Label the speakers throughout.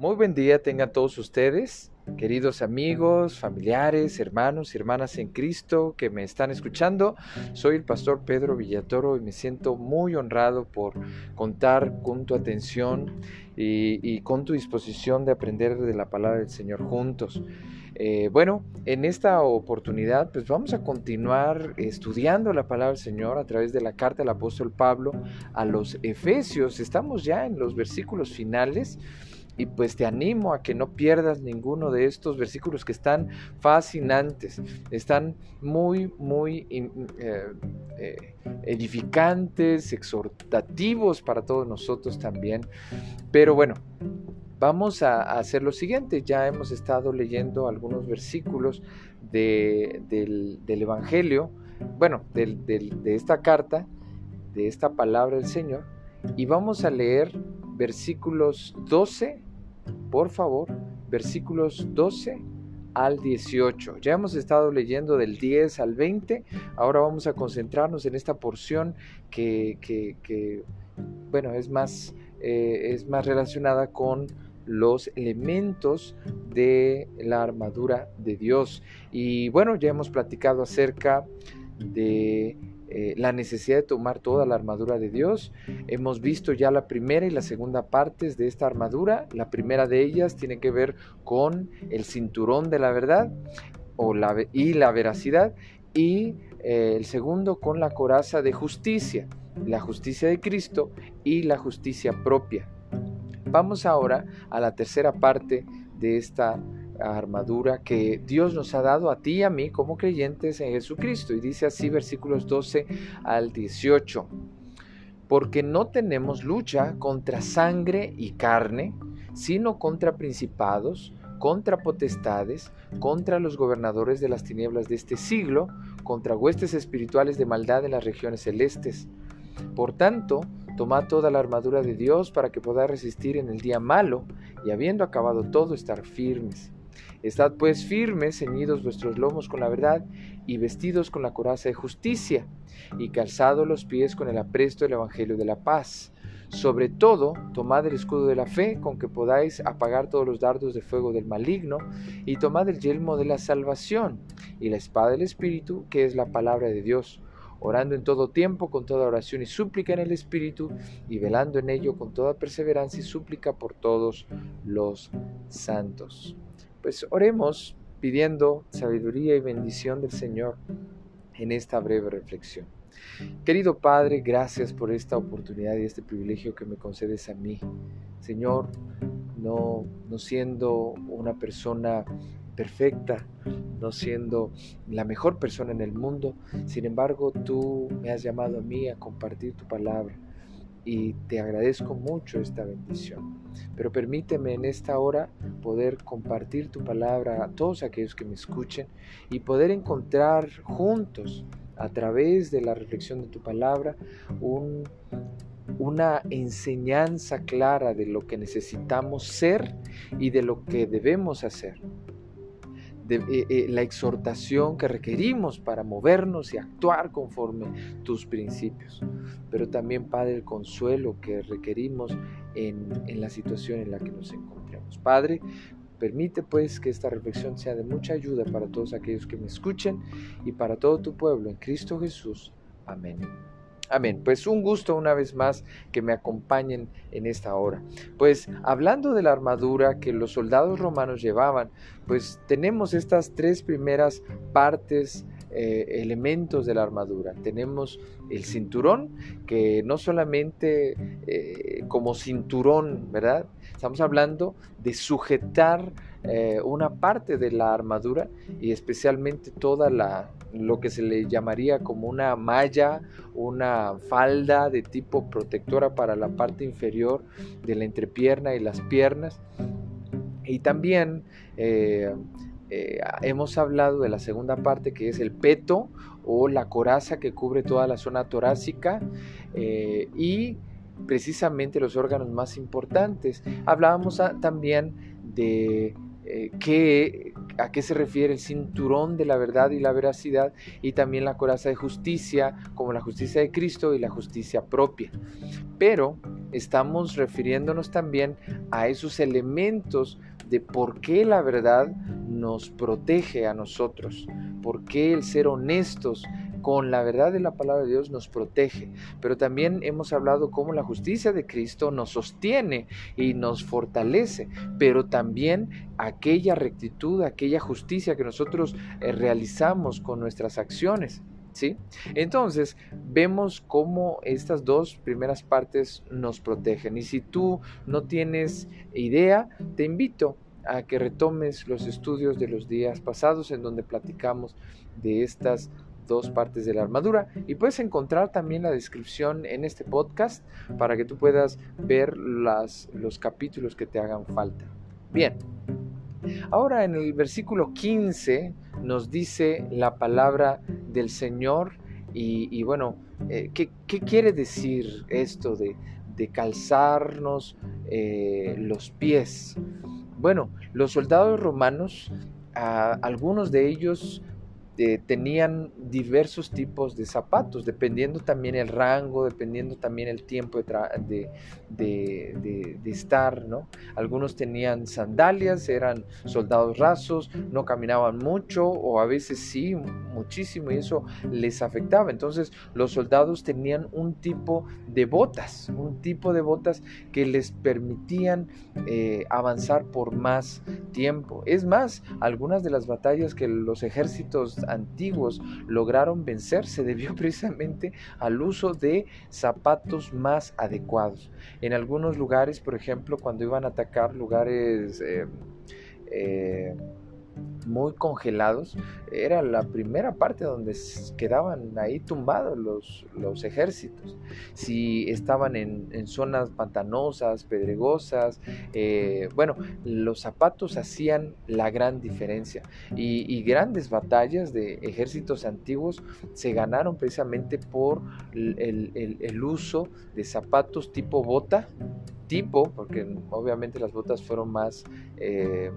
Speaker 1: Muy buen día tengan todos ustedes, queridos amigos, familiares, hermanos y hermanas en Cristo que me están escuchando. Soy el pastor Pedro Villatoro y me siento muy honrado por contar con tu atención y, con tu disposición de aprender de la palabra del Señor juntos. Eh, bueno, en esta oportunidad pues vamos a continuar estudiando la palabra del Señor a través de la carta del apóstol Pablo a los Efesios. Estamos ya en los versículos finales. Y pues te animo a que no pierdas ninguno de estos versículos que están fascinantes, están muy, muy eh, eh, edificantes, exhortativos para todos nosotros también. Pero bueno, vamos a, hacer lo siguiente. Ya hemos estado leyendo algunos versículos del, Evangelio, bueno, de esta carta, de esta palabra del Señor, y vamos a leer versículos 12 por favor, versículos 12 al 18. Ya hemos estado leyendo del 10 al 20, ahora vamos a concentrarnos en esta porción que, bueno, es más, eh, es más relacionada con los elementos de la armadura de Dios. Y bueno, ya hemos platicado acerca de eh, la necesidad de tomar toda la armadura de Dios. Hemos visto ya la primera y la segunda partes de esta armadura. La primera de ellas tiene que ver con el cinturón de la verdad o la, y la veracidad y eh, el segundo con la coraza de justicia, la justicia de Cristo y la justicia propia. Vamos ahora a la tercera parte de esta armadura que Dios nos ha dado a ti y a mí como creyentes en Jesucristo. Y dice así versículos 12 al 18. Porque no tenemos lucha contra sangre y carne, sino contra principados, contra potestades, contra los gobernadores de las tinieblas de este siglo, contra huestes espirituales de maldad en las regiones celestes. Por tanto, tomad toda la armadura de Dios para que podáis resistir en el día malo y habiendo acabado todo estar firmes. Estad pues firmes, ceñidos vuestros lomos con la verdad, y vestidos con la coraza de justicia, y calzados los pies con el apresto del Evangelio de la paz. Sobre todo, tomad el escudo de la fe, con que podáis apagar todos los dardos de fuego del maligno, y tomad el yelmo de la salvación, y la espada del Espíritu, que es la palabra de Dios, orando en todo tiempo, con toda oración y súplica en el Espíritu, y velando en ello con toda perseverancia y súplica por todos los santos. Pues oremos pidiendo sabiduría y bendición del Señor en esta breve reflexión. Querido Padre, gracias por esta oportunidad y este privilegio que me concedes a mí. Señor, no, no siendo una persona perfecta, no siendo la mejor persona en el mundo, sin embargo tú me has llamado a mí a compartir tu palabra y te agradezco mucho esta bendición. Pero permíteme en esta hora poder compartir tu palabra a todos aquellos que me escuchen y poder encontrar juntos a través de la reflexión de tu palabra una enseñanza clara de lo que necesitamos ser y de lo que debemos hacer eh, eh, la exhortación que requerimos para movernos y actuar conforme tus principios. Pero también, Padre, el consuelo que requerimos en, en la situación en la que nos encontramos. Padre, Permite pues que esta reflexión sea de mucha ayuda para todos aquellos que me escuchen y para todo tu pueblo en Cristo Jesús. Amén. Amén. Pues un gusto una vez más que me acompañen en esta hora. Pues hablando de la armadura que los soldados romanos llevaban, pues tenemos estas tres primeras partes eh, elementos de la armadura. Tenemos el cinturón, que no solamente eh, como cinturón, ¿verdad? Estamos hablando de sujetar eh, una parte de la armadura y especialmente toda la lo que se le llamaría como una malla, una falda de tipo protectora para la parte inferior de la entrepierna y las piernas. Y también eh, hemos hablado de la segunda parte que es el peto o la coraza que cubre toda la zona torácica eh, y precisamente los órganos más importantes. Hablábamos también de eh, qué, a qué se refiere el cinturón de la verdad y la veracidad y también la coraza de justicia como la justicia de Cristo y la justicia propia. Pero estamos refiriéndonos también a esos elementos de por qué la verdad nos protege a nosotros, por qué el ser honestos con la verdad de la palabra de Dios nos protege, pero también hemos hablado cómo la justicia de Cristo nos sostiene y nos fortalece, pero también aquella rectitud, aquella justicia que nosotros eh, realizamos con nuestras acciones. ¿Sí? Entonces, vemos cómo estas dos primeras partes nos protegen. Y si tú no tienes idea, te invito a que retomes los estudios de los días pasados en donde platicamos de estas dos partes de la armadura y puedes encontrar también la descripción en este podcast para que tú puedas ver las, los capítulos que te hagan falta. Bien, ahora en el versículo 15 nos dice la palabra del Señor y, bueno, eh, ¿qué, quiere decir esto de, calzarnos eh, los pies? Bueno, los soldados romanos, algunos de ellos eh, tenían diversos tipos de zapatos, dependiendo también el rango, dependiendo también el tiempo de, de, estar, ¿no? Algunos tenían sandalias, eran soldados rasos, no caminaban mucho o a veces sí, muchísimo y eso les afectaba. Entonces los soldados tenían un tipo de botas, un tipo de botas que les permitían eh, avanzar por más tiempo. Es más, algunas de las batallas que los ejércitos antiguos lograron vencer se debió precisamente al uso de zapatos más adecuados. En algunos lugares, por ejemplo, cuando iban a atacar lugares... Eh, eh, muy congelados, era la primera parte donde quedaban ahí tumbados los, los ejércitos. Si estaban en, zonas pantanosas, pedregosas, eh, bueno, los zapatos hacían la gran diferencia. Y, grandes batallas de ejércitos antiguos se ganaron precisamente por el, uso de zapatos tipo bota, tipo, porque obviamente las botas fueron más... Eh,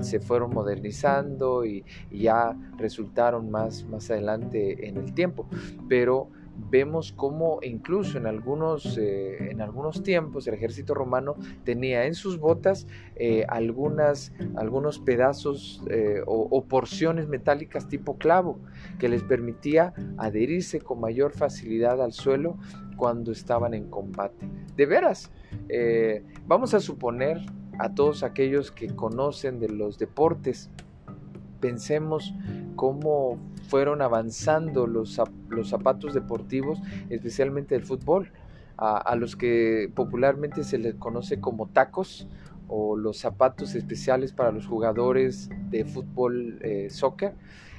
Speaker 1: se fueron modernizando y, ya resultaron más, más adelante en el tiempo. Pero vemos cómo incluso en algunos, eh, en algunos tiempos el ejército romano tenía en sus botas eh, algunas, algunos pedazos eh, o, o, porciones metálicas tipo clavo que les permitía adherirse con mayor facilidad al suelo cuando estaban en combate. De veras, vamos a suponer a todos aquellos que conocen de los deportes. Pensemos cómo fueron avanzando los, los zapatos deportivos, especialmente el fútbol, a, los que popularmente se les conoce como tacos o los zapatos especiales para los jugadores de fútbol, eh, soccer.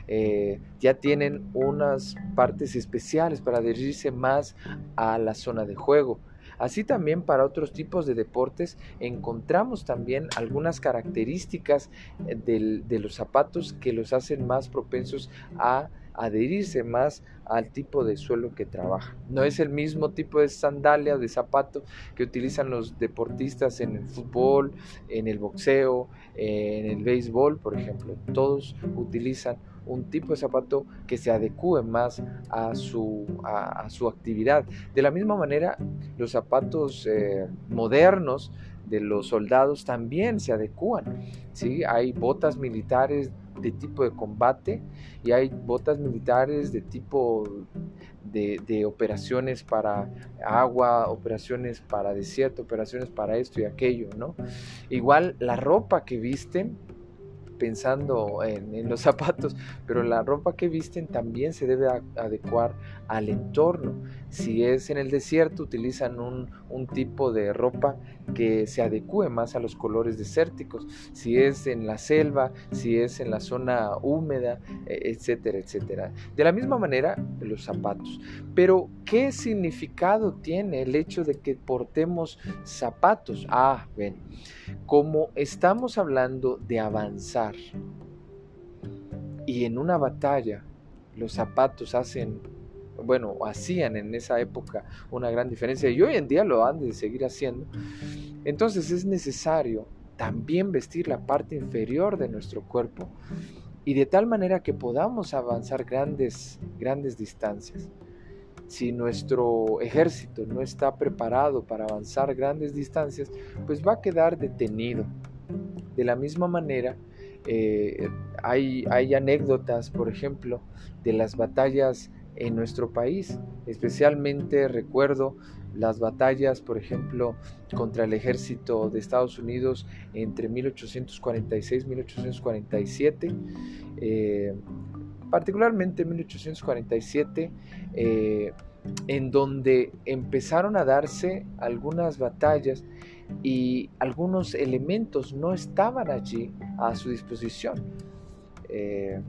Speaker 1: Eh, ya tienen unas partes especiales para adherirse más a la zona de juego. Así también para otros tipos de deportes encontramos también algunas características eh, de los zapatos que los hacen más propensos a adherirse más al tipo de suelo que trabaja. No es el mismo tipo de sandalia o de zapato que utilizan los deportistas en el fútbol, en el boxeo, en el béisbol, por ejemplo. Todos utilizan un tipo de zapato que se adecue más a su, a, su actividad. De la misma manera, los zapatos eh, modernos de los soldados también se adecúan. ¿sí? Hay botas militares de tipo de combate y hay botas militares de tipo de, de, operaciones para agua, operaciones para desierto, operaciones para esto y aquello, ¿no? Igual la ropa que visten pensando en, los zapatos, pero la ropa que visten también se debe adecuar al entorno. Si es en el desierto, utilizan un, tipo de ropa que se adecue más a los colores desérticos. Si es en la selva, si es en la zona húmeda, e, etcétera, etcétera. De la misma manera, los zapatos. Pero, ¿qué significado tiene el hecho de que portemos zapatos? Ah, ven, como estamos hablando de avanzar y en una batalla los zapatos hacen bueno, hacían en esa época una gran diferencia y hoy en día lo han de seguir haciendo. Entonces es necesario también vestir la parte inferior de nuestro cuerpo y de tal manera que podamos avanzar grandes, grandes distancias. si nuestro ejército no está preparado para avanzar grandes distancias, pues va a quedar detenido. De la misma manera, eh, hay, hay anécdotas, por ejemplo, de las batallas en nuestro país. Especialmente recuerdo las batallas, por ejemplo, contra el ejército de Estados Unidos entre 1846 y 1847. Eh, particularmente en 1847, eh, en donde empezaron a darse algunas batallas y algunos elementos no estaban allí a su disposición. Eh,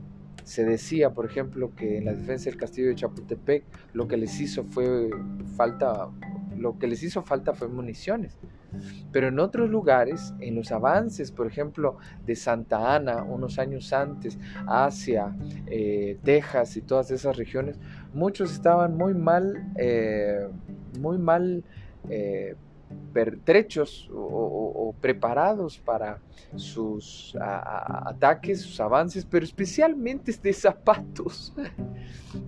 Speaker 1: se decía, por ejemplo, que en la defensa del castillo de Chapultepec lo que les hizo fue falta, lo que les hizo falta fue municiones. Pero en otros lugares, en los avances, por ejemplo, de Santa Ana, unos años antes, hacia eh, Texas y todas esas regiones, muchos estaban muy mal, eh, muy mal eh, pertrechos o, preparados para sus ataques, sus avances, pero especialmente de zapatos.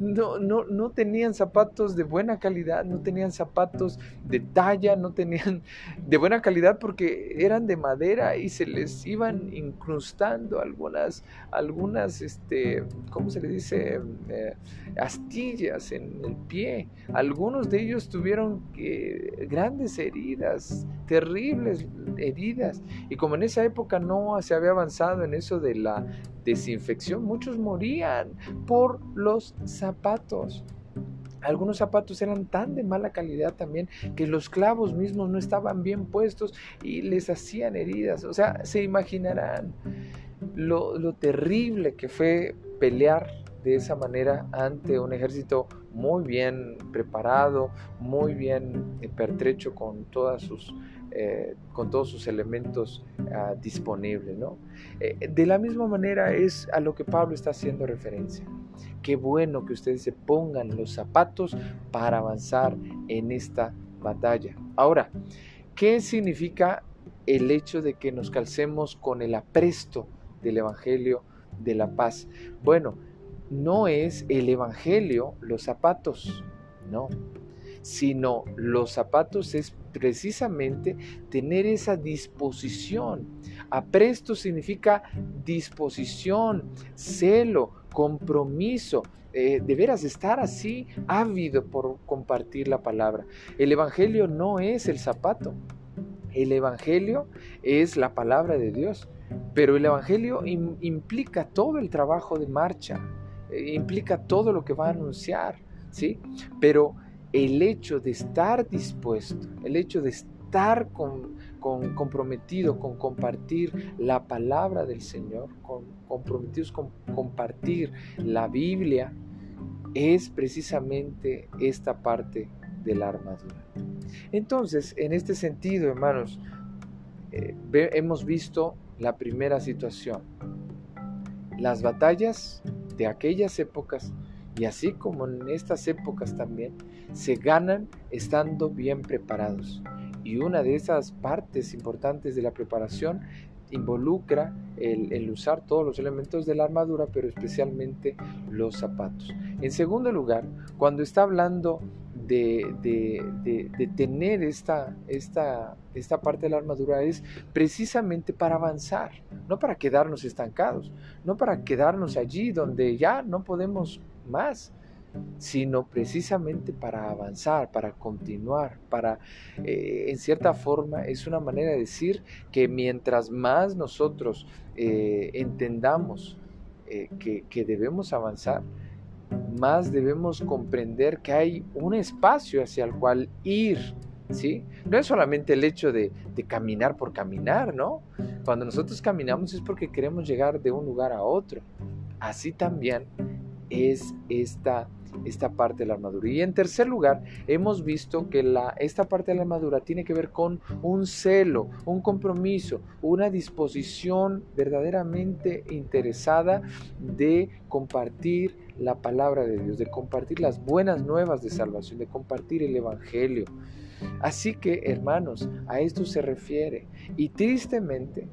Speaker 1: No, no, no tenían zapatos de buena calidad, no tenían zapatos de talla, no tenían de buena calidad porque eran de madera y se les iban incrustando algunas, algunas, este, ¿cómo se le dice? Eh, astillas en el pie. Algunos de ellos tuvieron eh, grandes heridas, terribles heridas. Y como en esa época no se había avanzado en eso de la desinfección, muchos morían por los zapatos. Algunos zapatos eran tan de mala calidad también que los clavos mismos no estaban bien puestos y les hacían heridas. O sea, se imaginarán lo, lo terrible que fue pelear de esa manera ante un ejército muy bien preparado, muy bien pertrecho con, todas sus, eh, con todos sus elementos ah, disponibles. ¿no? Eh, de la misma manera es a lo que Pablo está haciendo referencia. Qué bueno que ustedes se pongan los zapatos para avanzar en esta batalla. Ahora, ¿qué significa el hecho de que nos calcemos con el apresto del Evangelio de la paz? Bueno, no es el Evangelio los zapatos, no, sino los zapatos es precisamente tener esa disposición. Apresto significa disposición, celo, compromiso, eh, de veras estar así ávido por compartir la palabra. El Evangelio no es el zapato, el Evangelio es la palabra de Dios, pero el Evangelio implica todo el trabajo de marcha, eh, implica todo lo que va a anunciar, ¿sí? Pero el hecho de estar dispuesto, el hecho de estar con, comprometido con compartir la palabra del Señor, comprometidos con compartir la Biblia, es precisamente esta parte de la armadura. Entonces, en este sentido, hermanos, eh, hemos visto la primera situación. Las batallas de aquellas épocas y así como en estas épocas también se ganan estando bien preparados. Y una de esas partes importantes de la preparación involucra el, usar todos los elementos de la armadura, pero especialmente los zapatos. En segundo lugar, cuando está hablando de, tener esta, esta, esta parte de la armadura es precisamente para avanzar, no para quedarnos estancados, no para quedarnos allí donde ya no podemos más, sino precisamente para avanzar, para continuar, para, eh, en cierta forma, es una manera de decir que mientras más nosotros eh, entendamos eh, que, que debemos avanzar, más debemos comprender que hay un espacio hacia el cual ir, ¿sí? No es solamente el hecho de, de, caminar por caminar, ¿no? Cuando nosotros caminamos es porque queremos llegar de un lugar a otro. Así también es esta, esta parte de la armadura. Y en tercer lugar, hemos visto que la, esta parte de la armadura tiene que ver con un celo, un compromiso, una disposición verdaderamente interesada de compartir la palabra de Dios, de compartir las buenas nuevas de salvación, de compartir el Evangelio. Así que, hermanos, a esto se refiere. Y tristemente,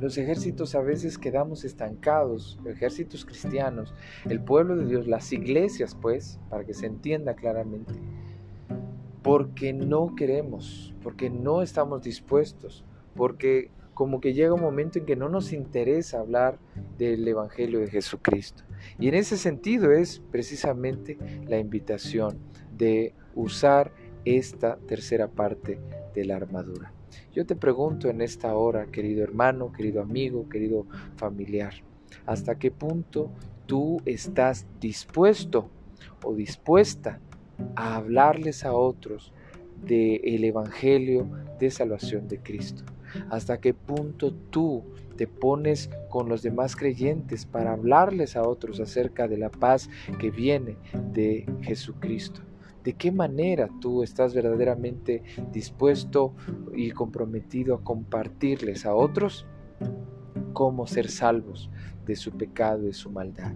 Speaker 1: Los ejércitos a veces quedamos estancados, ejércitos cristianos, el pueblo de Dios, las iglesias, pues, para que se entienda claramente, porque no queremos, porque no estamos dispuestos, porque como que llega un momento en que no nos interesa hablar del Evangelio de Jesucristo. Y en ese sentido es precisamente la invitación de usar esta tercera parte de la armadura. Yo te pregunto en esta hora, querido hermano, querido amigo, querido familiar, ¿hasta qué punto tú estás dispuesto o dispuesta a hablarles a otros del Evangelio de salvación de Cristo? ¿Hasta qué punto tú te pones con los demás creyentes para hablarles a otros acerca de la paz que viene de Jesucristo? ¿De qué manera tú estás verdaderamente dispuesto y comprometido a compartirles a otros cómo ser salvos de su pecado y de su maldad?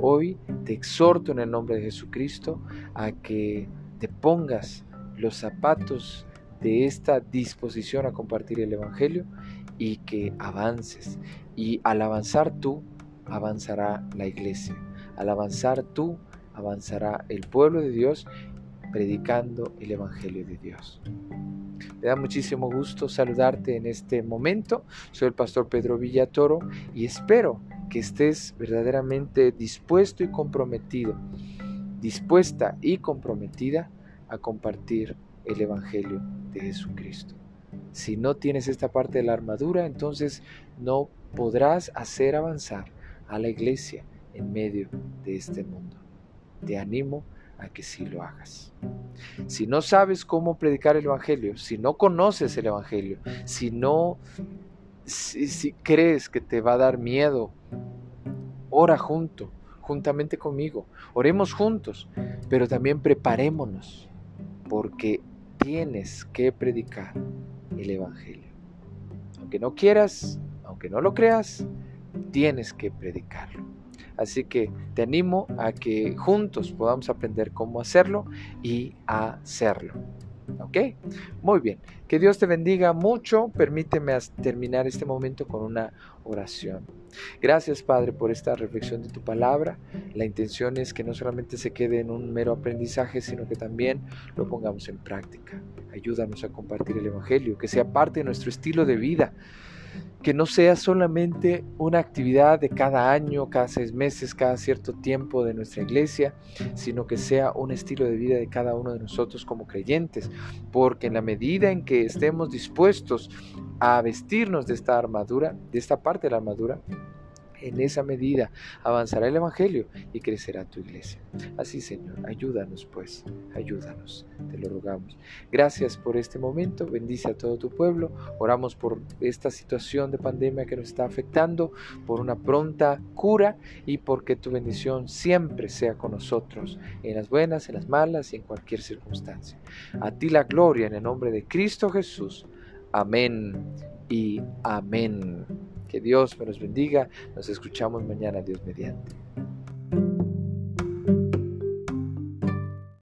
Speaker 1: Hoy te exhorto en el nombre de Jesucristo a que te pongas los zapatos de esta disposición a compartir el Evangelio y que avances. Y al avanzar tú, avanzará la iglesia. Al avanzar tú, avanzará el pueblo de Dios predicando el Evangelio de Dios. Me da muchísimo gusto saludarte en este momento. Soy el pastor Pedro Villatoro y espero que estés verdaderamente dispuesto y comprometido, dispuesta y comprometida a compartir el Evangelio de Jesucristo. Si no tienes esta parte de la armadura, entonces no podrás hacer avanzar a la iglesia en medio de este mundo. Te animo a que sí lo hagas. Si no sabes cómo predicar el Evangelio, si no conoces el Evangelio, si no si, crees que te va a dar miedo, ora junto, juntamente conmigo. Oremos juntos, pero también preparémonos, porque tienes que predicar el Evangelio. Aunque no quieras, aunque no lo creas, tienes que predicarlo. Así que te animo a que juntos podamos aprender cómo hacerlo y hacerlo. ¿Ok? Muy bien. Que Dios te bendiga mucho. Permíteme terminar este momento con una oración. Gracias Padre por esta reflexión de tu palabra. La intención es que no solamente se quede en un mero aprendizaje, sino que también lo pongamos en práctica. Ayúdanos a compartir el Evangelio, que sea parte de nuestro estilo de vida que no sea solamente una actividad de cada año, cada seis meses, cada cierto tiempo de nuestra iglesia, sino que sea un estilo de vida de cada uno de nosotros como creyentes, porque en la medida en que estemos dispuestos a vestirnos de esta armadura, de esta parte de la armadura, en esa medida avanzará el Evangelio y crecerá tu iglesia. Así, Señor, ayúdanos pues, ayúdanos, te lo rogamos. Gracias por este momento, bendice a todo tu pueblo. Oramos por esta situación de pandemia que nos está afectando, por una pronta cura y porque tu bendición siempre sea con nosotros, en las buenas, en las malas y en cualquier circunstancia. A ti la gloria en el nombre de Cristo Jesús. Amén y amén. Que Dios me los bendiga. Nos escuchamos mañana, Dios mediante.